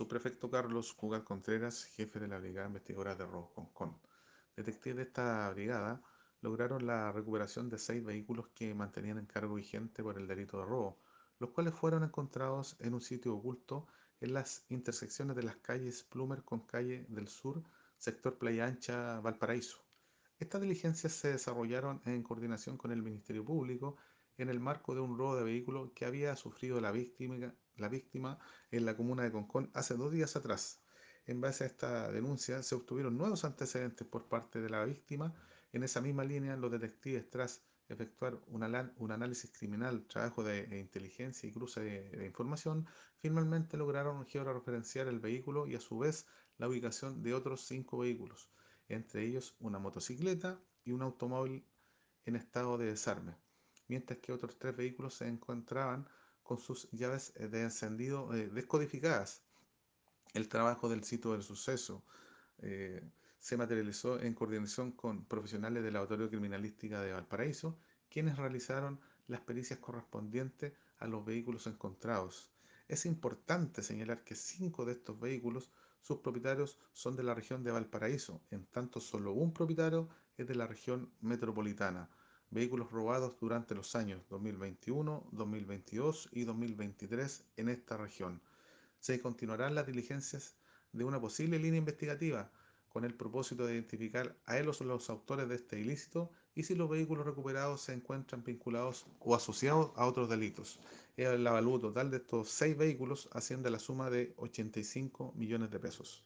subprefecto Carlos Cugat Contreras, jefe de la Brigada Investigadora de Robo Concón. Detectives de esta brigada lograron la recuperación de seis vehículos que mantenían en cargo vigente por el delito de robo, los cuales fueron encontrados en un sitio oculto en las intersecciones de las calles Plumer con calle del Sur, sector Playa Ancha, Valparaíso. Estas diligencias se desarrollaron en coordinación con el Ministerio Público en el marco de un robo de vehículo que había sufrido la víctima, en la comuna de Concón hace dos días atrás. En base a esta denuncia se obtuvieron nuevos antecedentes por parte de la víctima. En esa misma línea, los detectives, tras efectuar un, análisis criminal, trabajo de, de, inteligencia y cruce de, de información, finalmente lograron georreferenciar el vehículo y a su vez la ubicación de otros cinco vehículos, entre ellos una motocicleta y un automóvil en estado de desarme mientras que otros tres vehículos se encontraban con sus llaves eh, de encendido eh, descodificadas. El trabajo del sitio del suceso eh, se materializó en coordinación con profesionales de la Autoridad Criminalística de Valparaíso, quienes realizaron las pericias correspondientes a los vehículos encontrados. Es importante señalar que cinco de estos vehículos, sus propietarios son de la región de Valparaíso, en tanto solo un propietario es de la región metropolitana vehículos robados durante los años 2021, 2022 y 2023 en esta región. Se continuarán las diligencias de una posible línea investigativa con el propósito de identificar a ellos los autores de este ilícito y si los vehículos recuperados se encuentran vinculados o asociados a otros delitos. El avalúo total de estos seis vehículos asciende a la suma de 85 millones de pesos.